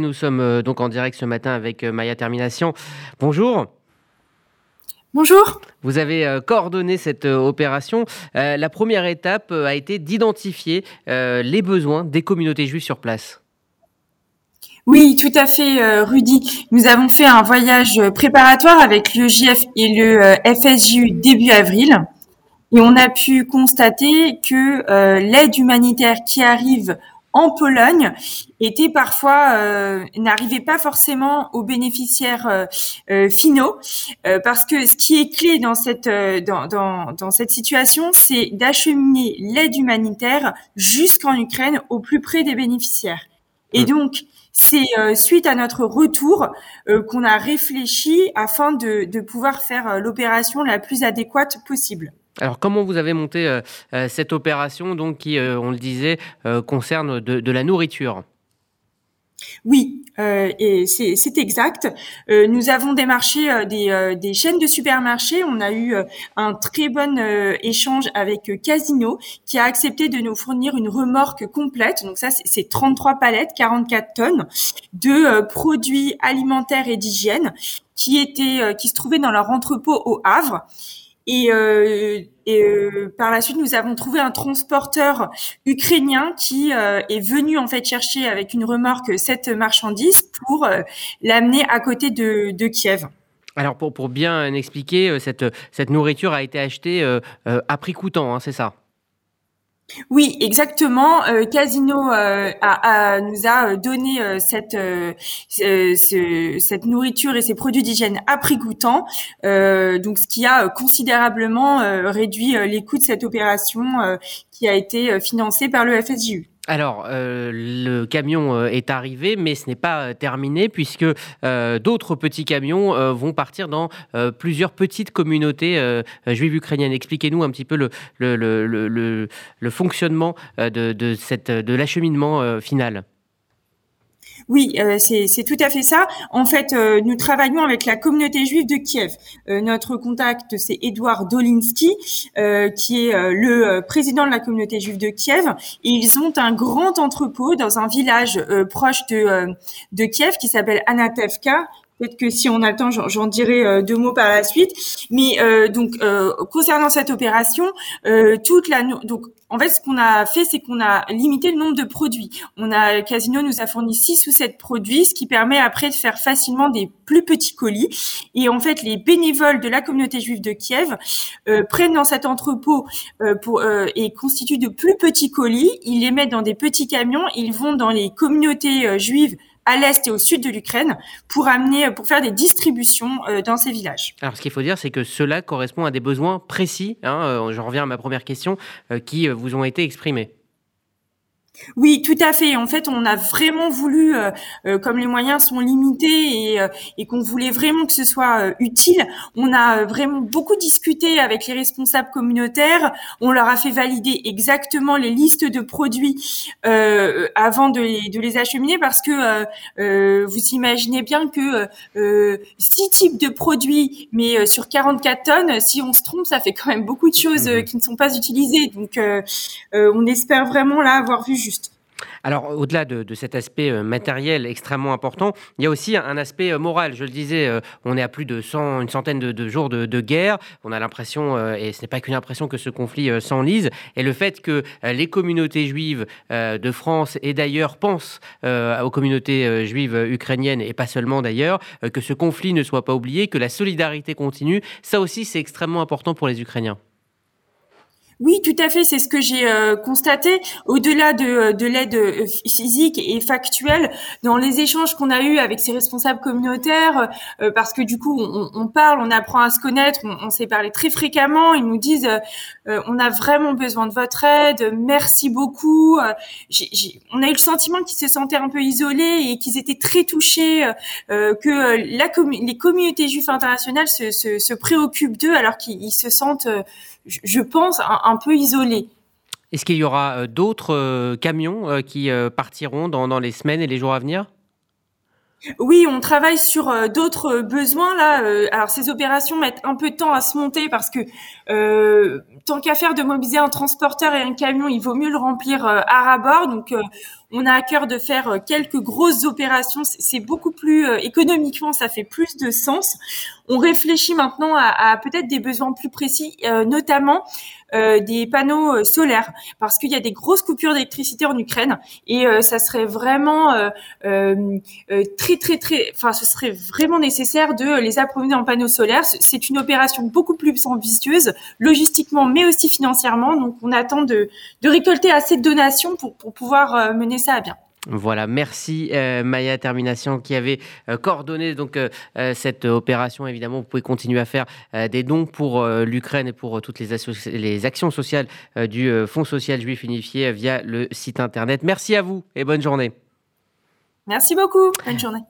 Nous sommes euh, donc en direct ce matin avec euh, Maya Termination. Bonjour. Bonjour. Vous avez euh, coordonné cette opération. la première étape a été d'identifier les besoins des communautés juives sur place. Oui, tout à fait, Rudy. Nous avons fait un voyage préparatoire avec le JF et le FSJU début avril. Et on a pu constater que l'aide humanitaire qui arrive en Pologne était parfois euh, n'arrivait pas forcément aux bénéficiaires euh, euh, finaux parce que ce qui est clé dans cette dans, dans, dans cette situation c'est d'acheminer l'aide humanitaire jusqu'en Ukraine au plus près des bénéficiaires et mmh. donc c'est suite à notre retour qu'on a réfléchi afin de, de pouvoir faire l'opération la plus adéquate possible. Alors, comment vous avez monté euh, euh, cette opération, donc qui, euh, on le disait, concerne de, la nourriture? Oui, et c'est exact. nous avons démarché des, des, chaînes de supermarchés. On a eu un très bon échange avec Casino, qui a accepté de nous fournir une remorque complète. Donc ça, c'est 33 palettes, 44 tonnes de produits alimentaires et d'hygiène qui étaient, qui se trouvaient dans leur entrepôt au Havre. Et, euh, et euh, par la suite, nous avons trouvé un transporteur ukrainien qui euh, est venu en fait chercher avec une remorque cette marchandise pour euh, l'amener à côté de, de Kiev. Alors pour, pour bien expliquer, cette, cette nourriture a été achetée à prix coûtant, hein, c'est ça? Oui, exactement. Euh, Casino euh, nous a donné euh, cette cette nourriture et ces produits d'hygiène à prix coûtant, donc ce qui a considérablement réduit les coûts de cette opération qui a été financée par le FSJU. Alors, euh, le camion euh, est arrivé, mais ce n'est pas euh, terminé puisque d'autres petits camions vont partir dans plusieurs petites communautés juives ukrainiennes. Expliquez-nous un petit peu le, fonctionnement de l'acheminement final. Oui, euh, c'est tout à fait ça. En fait, euh, nous travaillons avec la communauté juive de Kiev. Euh, notre contact, c'est Edouard Dolinsky, qui est le président de la communauté juive de Kiev. Ils ont un grand entrepôt dans un village proche de, de Kiev qui s'appelle Anatevka, Peut-être que si on a le temps, j'en dirai deux mots par la suite. Mais donc concernant cette opération, toute la donc en fait, ce qu'on a fait, c'est qu'on a limité le nombre de produits. On a Casino nous a fourni 6 ou 7 produits, ce qui permet après de faire facilement des plus petits colis. Et en fait, les bénévoles de la communauté juive de Kiev euh, prennent dans cet entrepôt euh, pour, euh, et constituent de plus petits colis. Ils les mettent dans des petits camions. Ils vont dans les communautés juives à l'est et au sud de l'Ukraine pour amener, pour faire des distributions euh, dans ces villages. Alors, ce qu'il faut dire, c'est que cela correspond à des besoins précis. Hein, euh, je reviens à ma première question, euh, qui vous ont été exprimés. Oui, tout à fait. En fait, on a vraiment voulu, euh, euh, comme les moyens sont limités et, euh, et qu'on voulait vraiment que ce soit utile, on a vraiment beaucoup discuté avec les responsables communautaires. On leur a fait valider exactement les listes de produits avant de les, de les, acheminer parce que vous imaginez bien que six types de produits, mais sur 44 tonnes, si on se trompe, ça fait quand même beaucoup de choses mmh qui ne sont pas utilisées. Donc, on espère vraiment là avoir vu alors, au-delà de, cet aspect euh, matériel extrêmement important, il y a aussi un aspect euh, moral. Je le disais, euh, on est à plus de 100, une centaine de, jours de, guerre. On a l'impression, et ce n'est pas qu'une impression, que ce conflit s'enlise. Et le fait que les communautés juives de France et d'ailleurs pensent aux communautés juives ukrainiennes, et pas seulement d'ailleurs, que ce conflit ne soit pas oublié, que la solidarité continue, ça aussi, c'est extrêmement important pour les Ukrainiens. Oui, tout à fait. C'est ce que j'ai euh, constaté. Au-delà de, euh, de l'aide euh, physique et factuelle, dans les échanges qu'on a eus avec ces responsables communautaires, parce que du coup, on, on, parle, on apprend à se connaître, on, s'est parlé très fréquemment. Ils nous disent, on a vraiment besoin de votre aide. Merci beaucoup. on a eu le sentiment qu'ils se sentaient un peu isolés et qu'ils étaient très touchés, que la les communautés juives internationales se, se, se préoccupent d'eux alors qu'ils se sentent je pense, peu isolé. Est-ce qu'il y aura euh, d'autres euh, camions euh, qui partiront dans, les semaines et les jours à venir? Oui, on travaille sur d'autres besoins là. alors ces opérations mettent un peu de temps à se monter parce que tant qu'à faire de mobiliser un transporteur et un camion, il vaut mieux le remplir à rabord. Donc on a à cœur de faire quelques grosses opérations. C'est beaucoup plus économiquement, ça fait plus de sens. On réfléchit maintenant à, à peut-être des besoins plus précis, notamment euh, des panneaux euh, solaires parce qu'il y a des grosses coupures d'électricité en Ukraine et euh, ça serait vraiment très très très enfin ce serait vraiment nécessaire de les approvisionner en panneaux solaires c'est une opération beaucoup plus ambitieuse logistiquement mais aussi financièrement donc on attend de, de récolter assez de donations pour, pour pouvoir mener ça à bien. Voilà, merci euh, Maya Termination qui avait euh, coordonné donc euh, cette opération. Évidemment, vous pouvez continuer à faire des dons pour l'Ukraine et pour toutes les, les actions sociales du Fonds social juif unifié via le site internet. Merci à vous et bonne journée. Merci beaucoup. Bonne journée.